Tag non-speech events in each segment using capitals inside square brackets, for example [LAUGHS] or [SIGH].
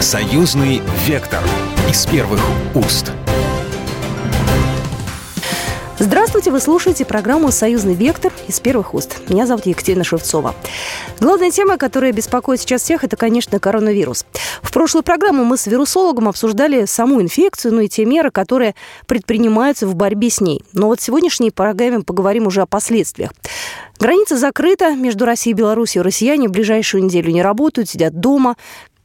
Союзный вектор из первых уст. Здравствуйте, вы слушаете программу «Союзный вектор» из первых уст. Меня зовут Екатерина Шевцова. Главная тема, которая беспокоит сейчас всех, это, конечно, коронавирус. В прошлую программу мы с вирусологом обсуждали саму инфекцию, ну и те меры, которые предпринимаются в борьбе с ней. Но вот в сегодняшней программе поговорим уже о последствиях. Граница закрыта между Россией и Беларусью. Россияне в ближайшую неделю не работают, сидят дома.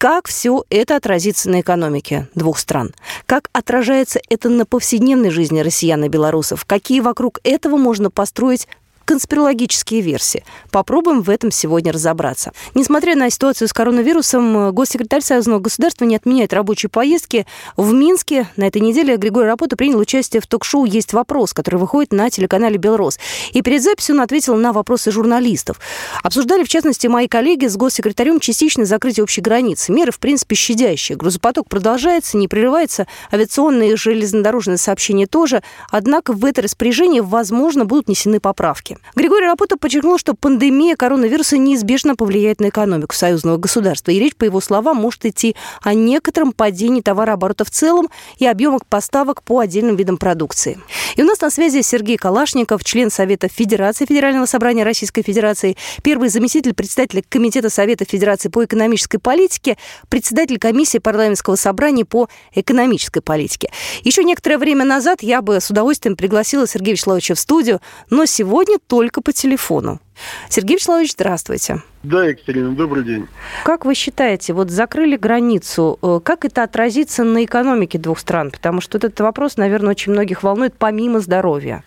Как все это отразится на экономике двух стран? Как отражается это на повседневной жизни россиян и белорусов? Какие вокруг этого можно построить конспирологические версии. Попробуем в этом сегодня разобраться. Несмотря на ситуацию с коронавирусом, госсекретарь Союзного государства не отменяет рабочие поездки. В Минске на этой неделе Григорий Рапота принял участие в ток-шоу «Есть вопрос», который выходит на телеканале «Белрос». И перед записью он ответил на вопросы журналистов. Обсуждали, в частности, мои коллеги с госсекретарем частичное закрытие общей границы. Меры, в принципе, щадящие. Грузопоток продолжается, не прерывается. Авиационные и железнодорожные сообщения тоже. Однако в это распоряжение, возможно, будут внесены поправки экономики. Григорий Рапота подчеркнул, что пандемия коронавируса неизбежно повлияет на экономику союзного государства. И речь, по его словам, может идти о некотором падении товарооборота в целом и объемах поставок по отдельным видам продукции. И у нас на связи Сергей Калашников, член Совета Федерации Федерального собрания Российской Федерации, первый заместитель председателя Комитета Совета Федерации по экономической политике, председатель комиссии парламентского собрания по экономической политике. Еще некоторое время назад я бы с удовольствием пригласила Сергея Вячеславовича в студию, но сегодня только по телефону. Сергей Вячеславович, здравствуйте. Да, Екатерина, добрый день. Как вы считаете, вот закрыли границу, э, как это отразится на экономике двух стран? Потому что этот вопрос, наверное, очень многих волнует помимо здоровья.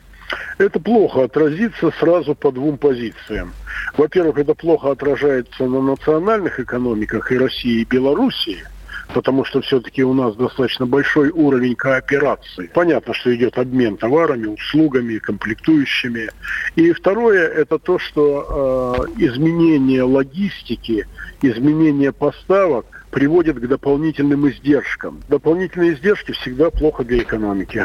Это плохо отразится сразу по двум позициям. Во-первых, это плохо отражается на национальных экономиках и России, и Белоруссии – потому что все-таки у нас достаточно большой уровень кооперации. Понятно, что идет обмен товарами, услугами, комплектующими. И второе, это то, что э, изменение логистики, изменение поставок приводит к дополнительным издержкам. Дополнительные издержки всегда плохо для экономики.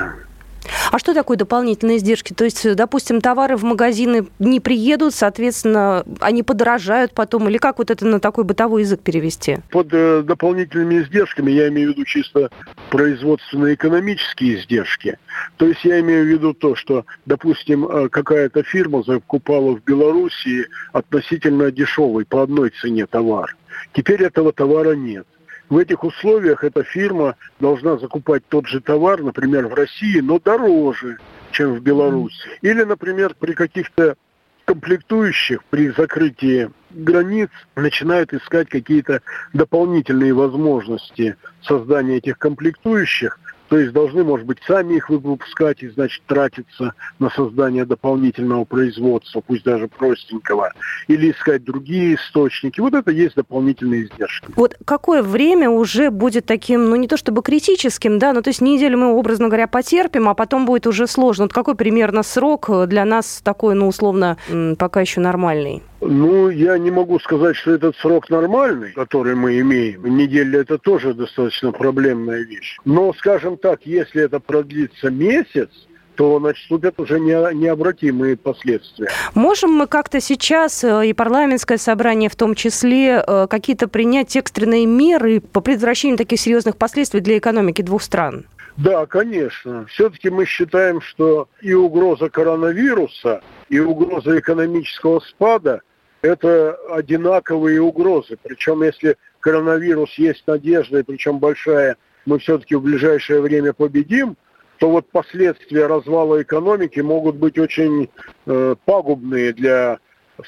А что такое дополнительные издержки? То есть, допустим, товары в магазины не приедут, соответственно, они подорожают потом, или как вот это на такой бытовой язык перевести? Под э, дополнительными издержками я имею в виду чисто производственно-экономические издержки. То есть я имею в виду то, что, допустим, э, какая-то фирма закупала в Белоруссии относительно дешевый по одной цене товар. Теперь этого товара нет. В этих условиях эта фирма должна закупать тот же товар, например, в России, но дороже, чем в Беларуси. Или, например, при каких-то комплектующих при закрытии границ начинают искать какие-то дополнительные возможности создания этих комплектующих – то есть должны, может быть, сами их выпускать и, значит, тратиться на создание дополнительного производства, пусть даже простенького, или искать другие источники. Вот это есть дополнительные издержки. Вот какое время уже будет таким, ну не то чтобы критическим, да, но то есть неделю мы, образно говоря, потерпим, а потом будет уже сложно. Вот какой примерно срок для нас такой, ну, условно, пока еще нормальный? Ну, я не могу сказать, что этот срок нормальный, который мы имеем. Неделя это тоже достаточно проблемная вещь. Но, скажем так, если это продлится месяц, то наступят уже не, необратимые последствия. Можем мы как-то сейчас, э, и парламентское собрание в том числе, э, какие-то принять экстренные меры по предотвращению таких серьезных последствий для экономики двух стран? Да, конечно. Все-таки мы считаем, что и угроза коронавируса, и угроза экономического спада – это одинаковые угрозы. Причем если коронавирус есть надежда, и причем большая, мы все-таки в ближайшее время победим, то вот последствия развала экономики могут быть очень э, пагубные для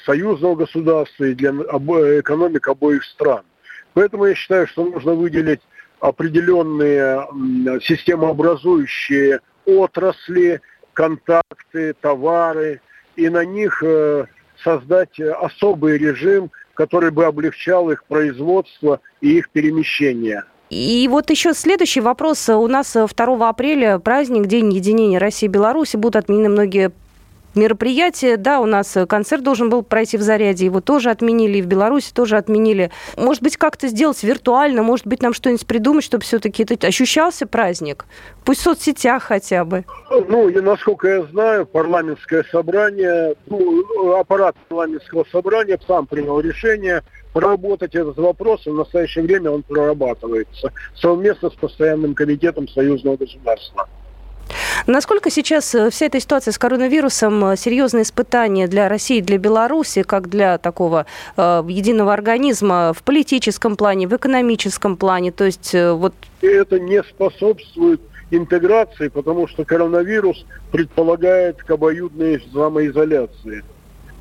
союзного государства и для обо- экономик обоих стран. Поэтому я считаю, что нужно выделить определенные системообразующие отрасли, контакты, товары, и на них э, создать э, особый режим, который бы облегчал их производство и их перемещение. И вот еще следующий вопрос. У нас 2 апреля праздник, День единения России и Беларуси. Будут отменены многие мероприятия. Да, у нас концерт должен был пройти в Заряде, его тоже отменили, и в Беларуси тоже отменили. Может быть, как-то сделать виртуально, может быть, нам что-нибудь придумать, чтобы все-таки это ощущался праздник? Пусть в соцсетях хотя бы. Ну, и насколько я знаю, парламентское собрание, ну, аппарат парламентского собрания сам принял решение проработать этот вопрос, и в настоящее время он прорабатывается совместно с постоянным комитетом союзного государства. Насколько сейчас э, вся эта ситуация с коронавирусом э, серьезное испытание для России, для Беларуси, как для такого э, единого организма в политическом плане, в экономическом плане? То есть э, вот... Это не способствует интеграции, потому что коронавирус предполагает к обоюдной самоизоляции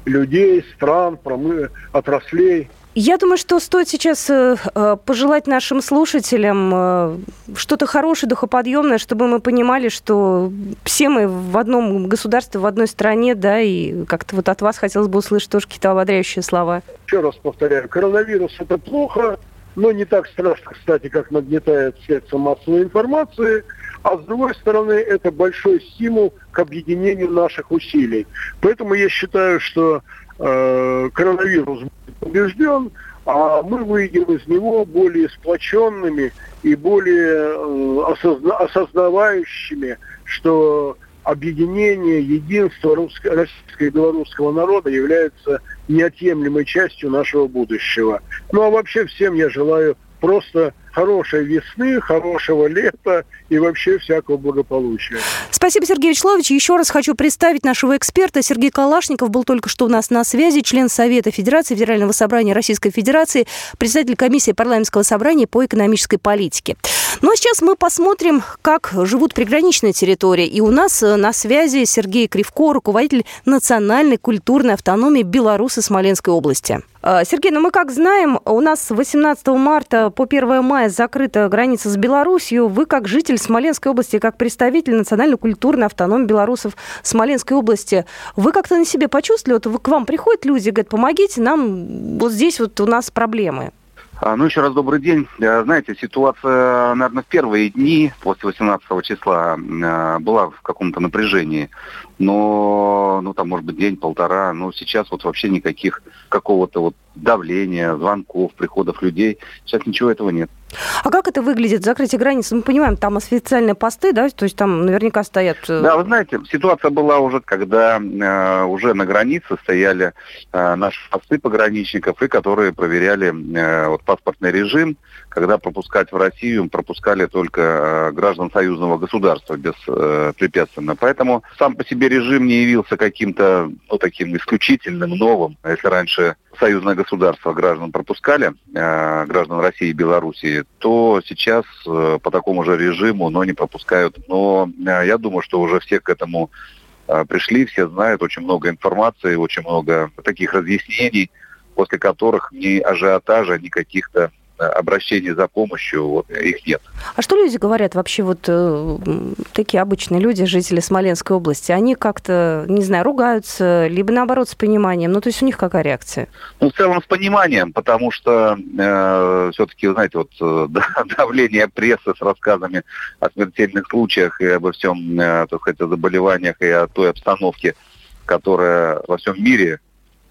людей, стран, промы... отраслей. Я думаю, что стоит сейчас э, э, пожелать нашим слушателям э, что-то хорошее, духоподъемное, чтобы мы понимали, что все мы в одном государстве, в одной стране, да, и как-то вот от вас хотелось бы услышать тоже какие-то ободряющие слова. Еще раз повторяю, коронавирус – это плохо, но не так страшно, кстати, как нагнетает средства массовой информации. А с другой стороны, это большой стимул к объединению наших усилий. Поэтому я считаю, что э, коронавирус будет побежден, а мы выйдем из него более сплоченными и более э, осозна осознавающими, что объединение, единство русско- российского и белорусского народа является неотъемлемой частью нашего будущего. Ну а вообще всем я желаю просто хорошей весны, хорошего лета и вообще всякого благополучия. Спасибо, Сергей Вячеславович. Еще раз хочу представить нашего эксперта. Сергей Калашников был только что у нас на связи, член Совета Федерации Федерального собрания Российской Федерации, председатель комиссии парламентского собрания по экономической политике. Ну а сейчас мы посмотрим, как живут приграничные территории. И у нас э, на связи Сергей Кривко, руководитель национальной культурной автономии Беларуси Смоленской области. Э, Сергей, ну мы как знаем, у нас 18 марта по 1 мая закрыта граница с Беларусью. Вы как житель Смоленской области, как представитель национальной культурной автономии белорусов Смоленской области, вы как-то на себе почувствовали, вот к вам приходят люди, говорят, помогите нам, вот здесь вот у нас проблемы. А, ну, еще раз добрый день. Э, знаете, ситуация, наверное, в первые дни после 18 числа э, была в каком-то напряжении. Но, ну, там, может быть, день-полтора. Но сейчас вот вообще никаких какого-то вот давления, звонков, приходов людей. Сейчас ничего этого нет. А как это выглядит, закрытие границ? Мы понимаем, там официальные посты, да, то есть там наверняка стоят... Э, да, вы знаете, ситуация была уже, когда э, уже на границе стояли э, наши посты пограничников, и которые проверяли э, вот, паспортный режим, когда пропускать в Россию пропускали только э, граждан союзного государства беспрепятственно. Э, Поэтому сам по себе режим не явился каким-то ну, таким исключительным, новым. Если раньше союзное государство граждан пропускали, э, граждан России и Белоруссии, то сейчас э, по такому же режиму, но не пропускают. Но э, я думаю, что уже все к этому э, пришли, все знают, очень много информации, очень много таких разъяснений, после которых ни ажиотажа, ни каких-то обращений за помощью, вот, их нет. А что люди говорят вообще, вот э, такие обычные люди, жители Смоленской области, они как-то, не знаю, ругаются, либо наоборот с пониманием, ну то есть у них какая реакция? Ну, в целом с пониманием, потому что э, все-таки, знаете, вот э, [LAUGHS] давление прессы с рассказами о смертельных случаях и обо всем, э, так сказать, о заболеваниях и о той обстановке, которая во всем мире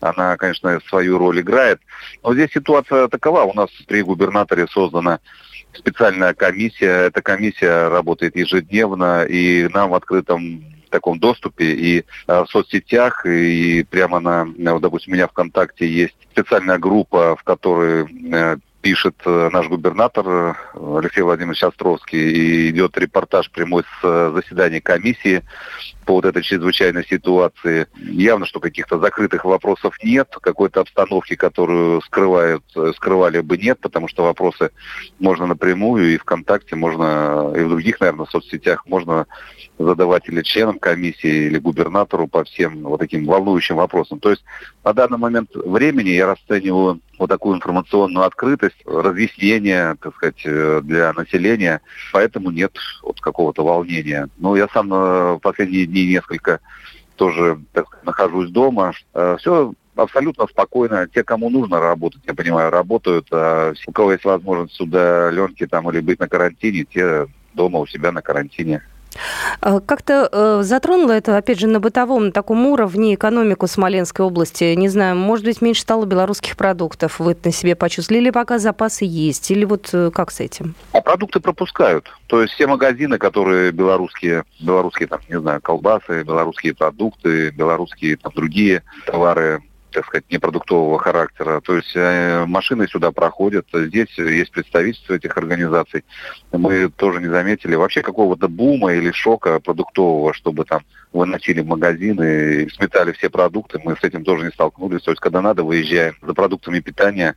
она, конечно, свою роль играет. Но здесь ситуация такова. У нас при губернаторе создана специальная комиссия. Эта комиссия работает ежедневно, и нам в открытом таком доступе и э, в соцсетях, и прямо на, допустим, у меня ВКонтакте есть специальная группа, в которой э, пишет э, наш губернатор э, Алексей Владимирович Островский, и идет репортаж прямой с э, заседания комиссии по вот этой чрезвычайной ситуации. Явно, что каких-то закрытых вопросов нет, какой-то обстановки, которую скрывают, скрывали бы нет, потому что вопросы можно напрямую и ВКонтакте, можно и в других, наверное, соцсетях можно задавать или членам комиссии, или губернатору по всем вот таким волнующим вопросам. То есть на данный момент времени я расцениваю вот такую информационную открытость, разъяснение, так сказать, э, для населения. Поэтому нет вот какого-то волнения. Но я сам в последние дни несколько тоже так сказать, нахожусь дома. Э, Все абсолютно спокойно. Те, кому нужно работать, я понимаю, работают. А у кого есть возможность сюда ленки там или быть на карантине, те дома у себя на карантине. А как-то э, затронуло это, опять же, на бытовом на таком уровне экономику Смоленской области? Не знаю, может быть, меньше стало белорусских продуктов, вы на себе почувствовали, или пока запасы есть, или вот э, как с этим? А продукты пропускают. То есть все магазины, которые белорусские, белорусские, там, не знаю, колбасы, белорусские продукты, белорусские там другие товары, так сказать, непродуктового характера. То есть э, машины сюда проходят, здесь есть представительство этих организаций. Мы тоже не заметили вообще какого-то бума или шока продуктового, чтобы там выносили в магазины сметали все продукты. Мы с этим тоже не столкнулись. То есть, когда надо, выезжаем за продуктами питания,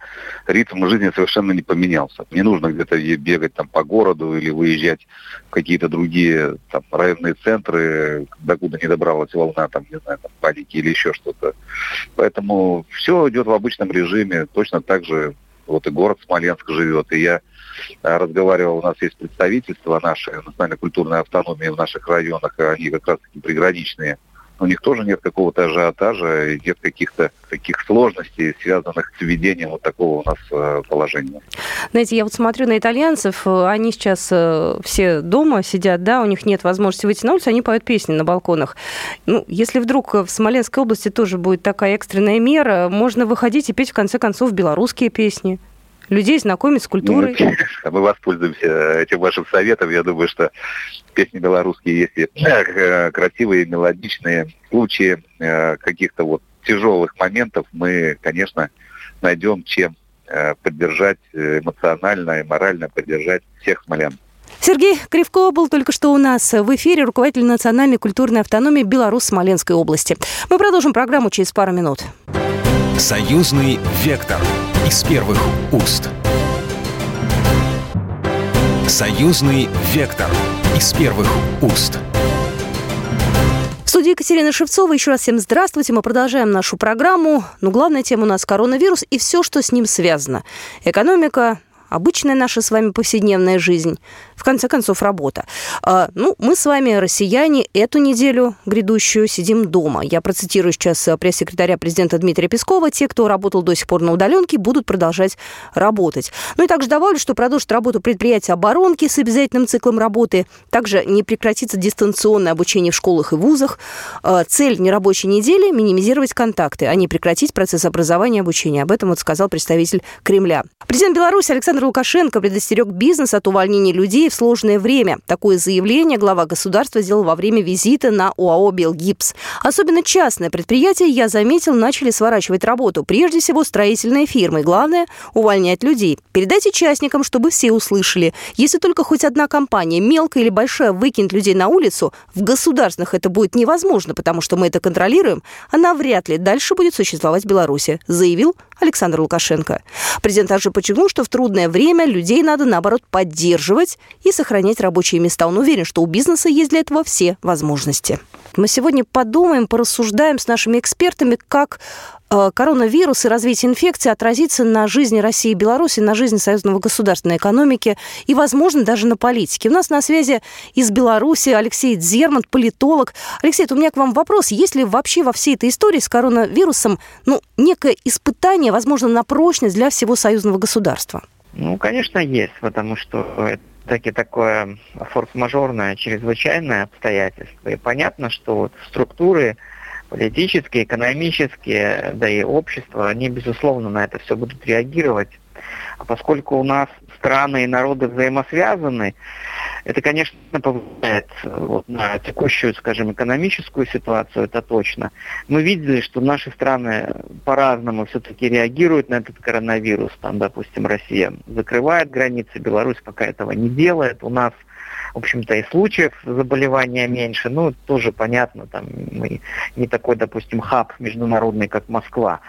ритм жизни совершенно не поменялся. Не нужно где-то бегать там по городу или выезжать в какие-то другие там, районные центры, докуда не добралась волна, там, не знаю, там, паники или еще что-то. Поэтому все идет в обычном режиме. Точно так же вот и город Смоленск живет. И я разговаривал, у нас есть представительства нашей национальной культурной автономии в наших районах, они как раз таки приграничные. У них тоже нет какого-то ажиотажа, нет каких-то таких сложностей, связанных с введением вот такого у нас э, положения. Знаете, я вот смотрю на итальянцев, э, они сейчас все дома сидят, да, у них нет возможности выйти на улицу, они поют песни на балконах. Ну, если вдруг в Смоленской области тоже будет такая экстренная мера, можно выходить и петь, в конце концов, белорусские песни людей знакомить с культурой. Ну, мы воспользуемся этим вашим советом. Я думаю, что песни белорусские, если э, красивые, мелодичные, случаи э, каких-то вот тяжелых моментов, мы, конечно, найдем чем э, поддержать эмоционально и морально поддержать всех смолян. Сергей Кривко был только что у нас в эфире, руководитель национальной культурной автономии Беларусь-Смоленской области. Мы продолжим программу через пару минут. Союзный вектор из первых уст. Союзный вектор из первых уст. В Екатерина Шевцова. Еще раз всем здравствуйте. Мы продолжаем нашу программу. Но главная тема у нас коронавирус и все, что с ним связано. Экономика, обычная наша с вами повседневная жизнь, в конце концов, работа. А, ну, мы с вами, россияне, эту неделю грядущую сидим дома. Я процитирую сейчас э, пресс-секретаря президента Дмитрия Пескова. Те, кто работал до сих пор на удаленке, будут продолжать работать. Ну и также добавлю, что продолжит работу предприятия оборонки с обязательным циклом работы. Также не прекратится дистанционное обучение в школах и вузах. А, цель нерабочей недели – минимизировать контакты, а не прекратить процесс образования и обучения. Об этом вот сказал представитель Кремля. Президент Беларуси Александр Лукашенко предостерег бизнес от увольнения людей в сложное время. Такое заявление глава государства сделал во время визита на ОАО «Белгипс». Особенно частные предприятия, я заметил, начали сворачивать работу. Прежде всего, строительные фирмы. Главное – увольнять людей. Передайте частникам, чтобы все услышали. Если только хоть одна компания, мелкая или большая, выкинет людей на улицу, в государственных это будет невозможно, потому что мы это контролируем, она вряд ли дальше будет существовать в Беларуси, заявил Александр Лукашенко. Президент также подчеркнул, что в трудное время людей надо, наоборот, поддерживать и сохранять рабочие места. Он уверен, что у бизнеса есть для этого все возможности. Мы сегодня подумаем, порассуждаем с нашими экспертами, как коронавирус и развитие инфекции отразится на жизни России и Беларуси, на жизни союзного государства, на экономике и, возможно, даже на политике. У нас на связи из Беларуси Алексей Дзерман, политолог. Алексей, у меня к вам вопрос. Есть ли вообще во всей этой истории с коронавирусом ну, некое испытание, возможно, на прочность для всего союзного государства? Ну, конечно, есть, потому что это таки такое форс-мажорное, чрезвычайное обстоятельство. И понятно, что вот структуры политические, экономические, да и общество, они, безусловно, на это все будут реагировать. А поскольку у нас страны и народы взаимосвязаны, это, конечно, повлияет вот, на текущую, скажем, экономическую ситуацию, это точно. Мы видели, что наши страны по-разному все-таки реагируют на этот коронавирус. Там, допустим, Россия закрывает границы, Беларусь пока этого не делает. У нас в общем-то, и случаев заболевания меньше. Ну, тоже понятно, там мы не такой, допустим, хаб международный, как Москва.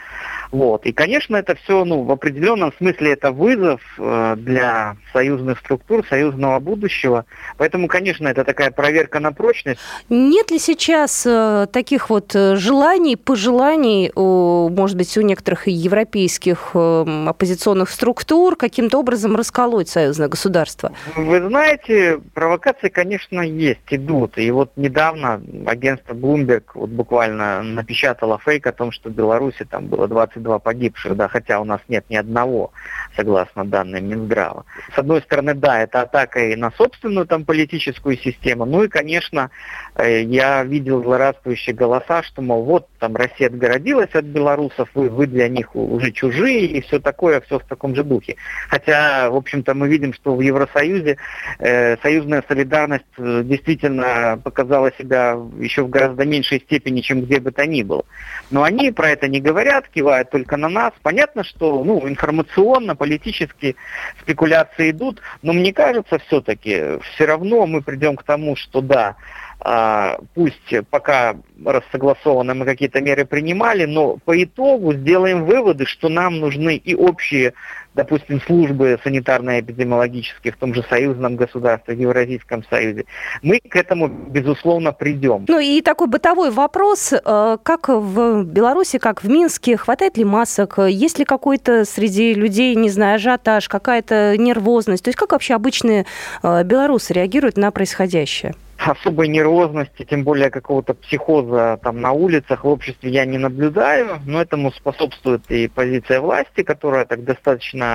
Вот. И, конечно, это все, ну, в определенном смысле это вызов э, для союзных структур, союзного будущего. Поэтому, конечно, это такая проверка на прочность. Нет ли сейчас э, таких вот э, желаний, пожеланий, может быть, у некоторых европейских оппозиционных структур каким-то образом расколоть союзное государство? Вы знаете, провокации, конечно, есть, идут. И вот недавно агентство Bloomberg вот буквально напечатало фейк о том, что в Беларуси там было 22 погибших, да, хотя у нас нет ни одного, согласно данным Минздрава. С одной стороны, да, это атака и на собственную там политическую систему. Ну и, конечно, э, я видел злорадствующие голоса, что, мол, вот там Россия отгородилась от белорусов, вы, вы для них уже чужие и все такое, все в таком же духе. Хотя, в общем-то, мы видим, что в Евросоюзе э, союзная солидарность э, действительно показала себя еще в гораздо меньшей степени, чем где бы то ни было. Но они про это не говорят, кивают только на нас. Понятно, что ну, информационно, политически спекуляции идут, но мне кажется, все-таки все равно мы придем к тому, что да, а, пусть пока рассогласованно мы какие-то меры принимали, но по итогу сделаем выводы, что нам нужны и общие, допустим, службы санитарно-эпидемиологические в том же союзном государстве, в Евразийском союзе. Мы к этому, безусловно, придем. Ну и такой бытовой вопрос, э, как в Беларуси, как в Минске, хватает ли масок, есть ли какой-то среди людей, не знаю, ажиотаж, какая-то нервозность, то есть как вообще обычные э, белорусы реагируют на происходящее? особой нервозности, тем более какого-то психоза там на улицах в обществе я не наблюдаю, но этому способствует и позиция власти, которая так достаточно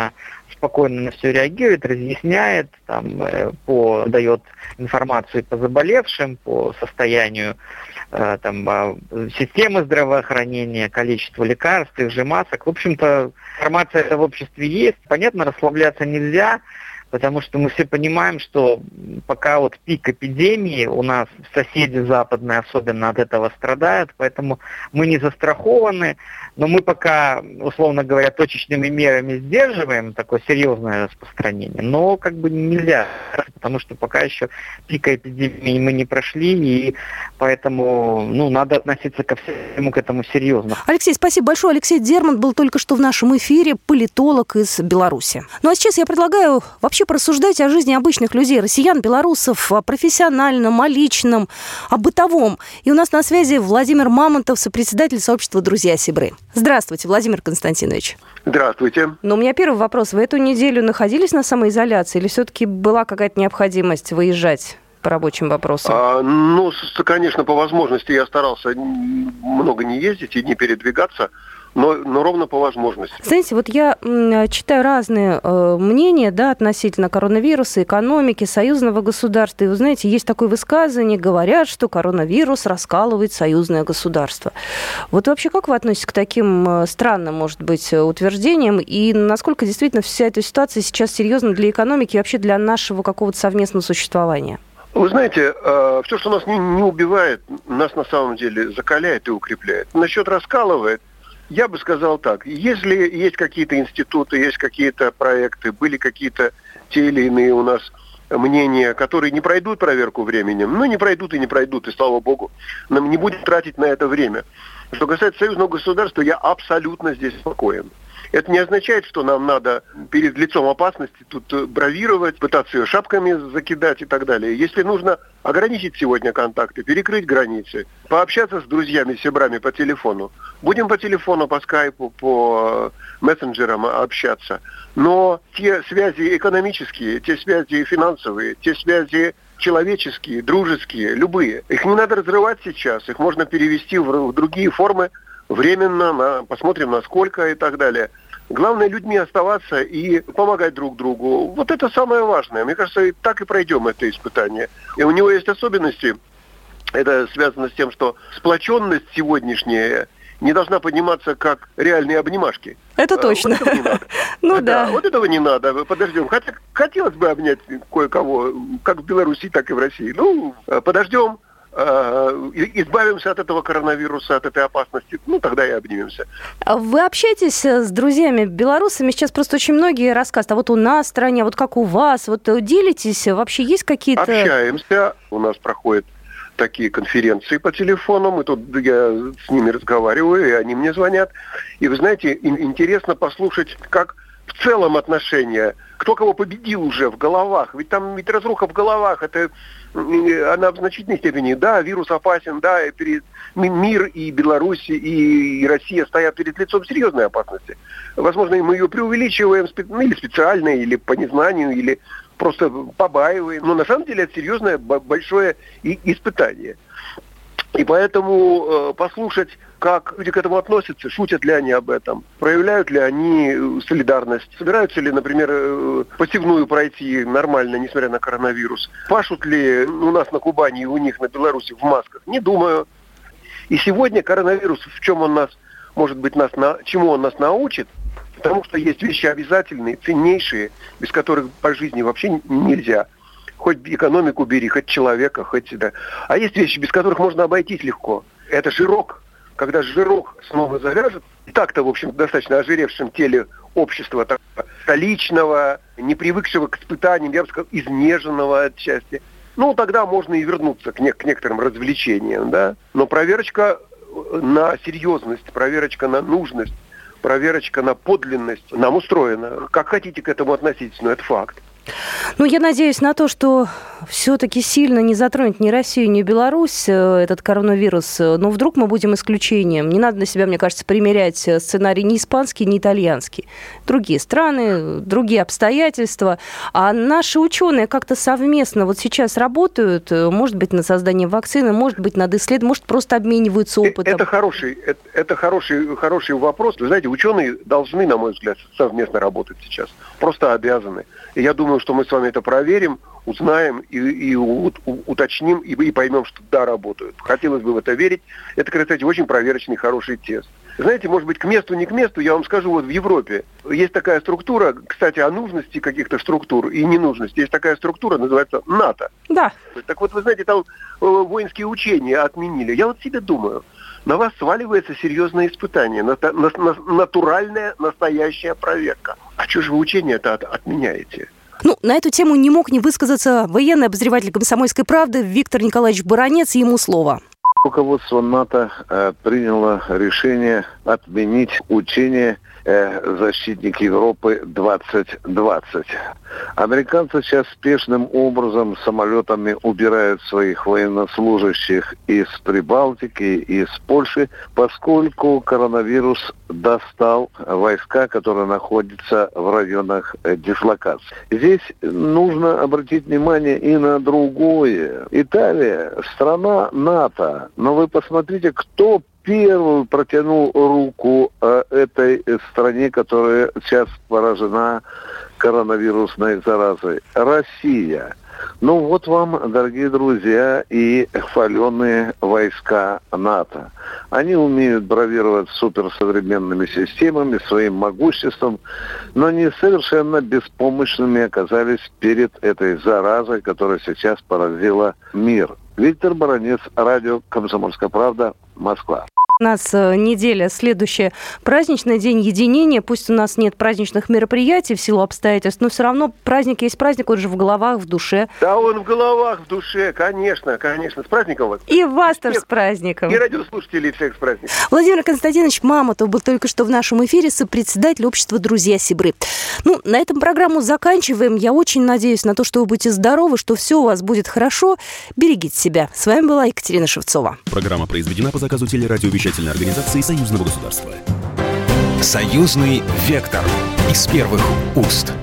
спокойно на все реагирует, разъясняет, там, э, по, дает информацию по заболевшим, по состоянию э, там, э, системы здравоохранения, количество лекарств, их же масок. В общем-то, информация в обществе есть. Понятно, расслабляться нельзя, потому что мы все понимаем, что пока вот пик эпидемии, у нас соседи западные особенно от этого страдают, поэтому мы не застрахованы, но мы пока, условно говоря, точечными мерами сдерживаем такое серьезное распространение, но как бы нельзя, потому что пока еще пика эпидемии мы не прошли, и поэтому ну, надо относиться ко всему к этому серьезно. Алексей, спасибо большое. Алексей Дерман был только что в нашем эфире, политолог из Беларуси. Ну а сейчас я предлагаю вообще вообще порассуждать о жизни обычных людей, россиян, белорусов, о профессиональном, о личном, о бытовом. И у нас на связи Владимир Мамонтов, сопредседатель сообщества «Друзья Сибры». Здравствуйте, Владимир Константинович. Здравствуйте. Ну, у меня первый вопрос. Вы эту неделю находились на самоизоляции или все-таки была какая-то необходимость выезжать? по рабочим вопросам? А, ну, конечно, по возможности я старался много не ездить и не передвигаться но, но ровно по возможности. Знаете, вот я читаю разные э, мнения да, относительно коронавируса, экономики, союзного государства. И вы знаете, есть такое высказывание, говорят, что коронавирус раскалывает союзное государство. Вот вообще как вы относитесь к таким э, странным, может быть, утверждениям? И насколько действительно вся эта ситуация сейчас серьезна для экономики и вообще для нашего какого-то совместного существования? Вы знаете, э, все, что нас не, не убивает, нас на самом деле закаляет и укрепляет. Насчет раскалывает, я бы сказал так. Если есть какие-то институты, есть какие-то проекты, были какие-то те или иные у нас мнения, которые не пройдут проверку временем, ну, не пройдут и не пройдут, и слава богу, нам не будем тратить на это время. Что касается союзного государства, я абсолютно здесь спокоен. Это не означает, что нам надо перед лицом опасности тут э, бравировать, пытаться ее шапками закидать и так далее. Если нужно ограничить сегодня контакты, перекрыть границы, пообщаться с друзьями, себрами по телефону. Будем по телефону, по скайпу, по э, мессенджерам общаться. Но те связи экономические, те связи финансовые, те связи человеческие, дружеские, любые, их не надо разрывать сейчас, их можно перевести в другие формы временно, на, посмотрим насколько и так далее. Главное людьми оставаться и помогать друг другу. Вот это самое важное. Мне кажется, и так и пройдем это испытание. И у него есть особенности. Это связано с тем, что сплоченность сегодняшняя не должна подниматься как реальные обнимашки. Это а, точно. Вот этого не надо. [LAUGHS] Ну да. Вот этого не надо. Подождем. Хотя хотелось бы обнять кое-кого, как в Беларуси, так и в России. Ну, подождем. Э, избавимся от этого коронавируса, от этой опасности, ну, тогда и обнимемся. Вы общаетесь э, с друзьями белорусами? Сейчас просто очень многие рассказывают, а вот у нас в стране, вот как у вас, вот э, делитесь, вообще есть какие-то... Общаемся, у нас проходят такие конференции по телефону, мы тут, я с ними разговариваю, и они мне звонят. И вы знаете, интересно послушать, как в целом отношения, кто кого победил уже в головах. Ведь там ведь разруха в головах, это она в значительной степени, да, вирус опасен, да, и перед, мир и Беларусь, и, и Россия стоят перед лицом серьезной опасности. Возможно, мы ее преувеличиваем ну, или специально, или по незнанию, или просто побаиваем. Но на самом деле это серьезное большое испытание. И поэтому э, послушать, как люди к этому относятся, шутят ли они об этом, проявляют ли они э, солидарность, собираются ли, например, э, посевную пройти нормально, несмотря на коронавирус, пашут ли у нас на Кубани и у них на Беларуси в масках, не думаю. И сегодня коронавирус, в чем он нас, может быть, нас на, чему он нас научит, потому что есть вещи обязательные, ценнейшие, без которых по жизни вообще нельзя – хоть экономику бери, хоть человека, хоть... Да. А есть вещи, без которых можно обойтись легко. Это жирок. Когда жирок снова завяжет, и так-то, в общем, достаточно ожиревшем теле общества, так, столичного, не привыкшего к испытаниям, я бы сказал, изнеженного отчасти, ну, тогда можно и вернуться к, не, к некоторым развлечениям, да. Но проверочка на серьезность, проверочка на нужность, проверочка на подлинность нам устроена. Как хотите к этому относиться, но это факт. Ну, я надеюсь на то, что все-таки сильно не затронет ни Россию, ни Беларусь э, этот коронавирус. Но вдруг мы будем исключением. Не надо на себя, мне кажется, примерять э, сценарий ни испанский, ни итальянский. Другие страны, другие обстоятельства. А наши ученые как-то совместно вот сейчас работают, э, может быть, над созданием вакцины, может быть, над исследованием, может, просто обмениваются опытом. Это хороший, это, это хороший, хороший вопрос. Вы знаете, ученые должны, на мой взгляд, совместно работать сейчас. Просто обязаны. И я думаю, что мы с вами это проверим, узнаем и, и у, у, уточним, и, и поймем, что да, работают. Хотелось бы в это верить. Это, кстати, очень проверочный, хороший тест. Знаете, может быть, к месту, не к месту, я вам скажу, вот в Европе есть такая структура, кстати, о нужности каких-то структур и ненужности. Есть такая структура, называется НАТО. Да. Так вот, вы знаете, там э, воинские учения отменили. Я вот себе думаю, на вас сваливается серьезное испытание, на, на, на, натуральная, настоящая проверка. А что же вы учение-то от, отменяете? Ну, на эту тему не мог не высказаться военный обозреватель комсомольской правды Виктор Николаевич Баранец. Ему слово. Руководство НАТО э, приняло решение отменить учение Э, защитник Европы 2020. Американцы сейчас спешным образом самолетами убирают своих военнослужащих из Прибалтики, из Польши, поскольку коронавирус достал войска, которые находятся в районах дислокации. Здесь нужно обратить внимание и на другое. Италия – страна НАТО, но вы посмотрите, кто первую протянул руку э, этой стране, которая сейчас поражена коронавирусной заразой. Россия. Ну вот вам, дорогие друзья, и хваленные войска НАТО. Они умеют бравировать суперсовременными системами, своим могуществом, но они совершенно беспомощными оказались перед этой заразой, которая сейчас поразила мир. Виктор Баранец, радио «Комсомольская правда», Москва. У нас э, неделя следующая праздничный день единения. Пусть у нас нет праздничных мероприятий в силу обстоятельств, но все равно праздник есть праздник, он же в головах, в душе. Да, он в головах, в душе, конечно, конечно. С праздником вас. И вас тоже с праздником. И радиослушателей всех с праздником. Владимир Константинович Мамонтов был только что в нашем эфире сопредседатель общества «Друзья Сибры». Ну, на этом программу заканчиваем. Я очень надеюсь на то, что вы будете здоровы, что все у вас будет хорошо. Берегите себя. С вами была Екатерина Шевцова. Программа произведена по заказу телерадиовещания совещательной организации Союзного государства. Союзный вектор из первых уст.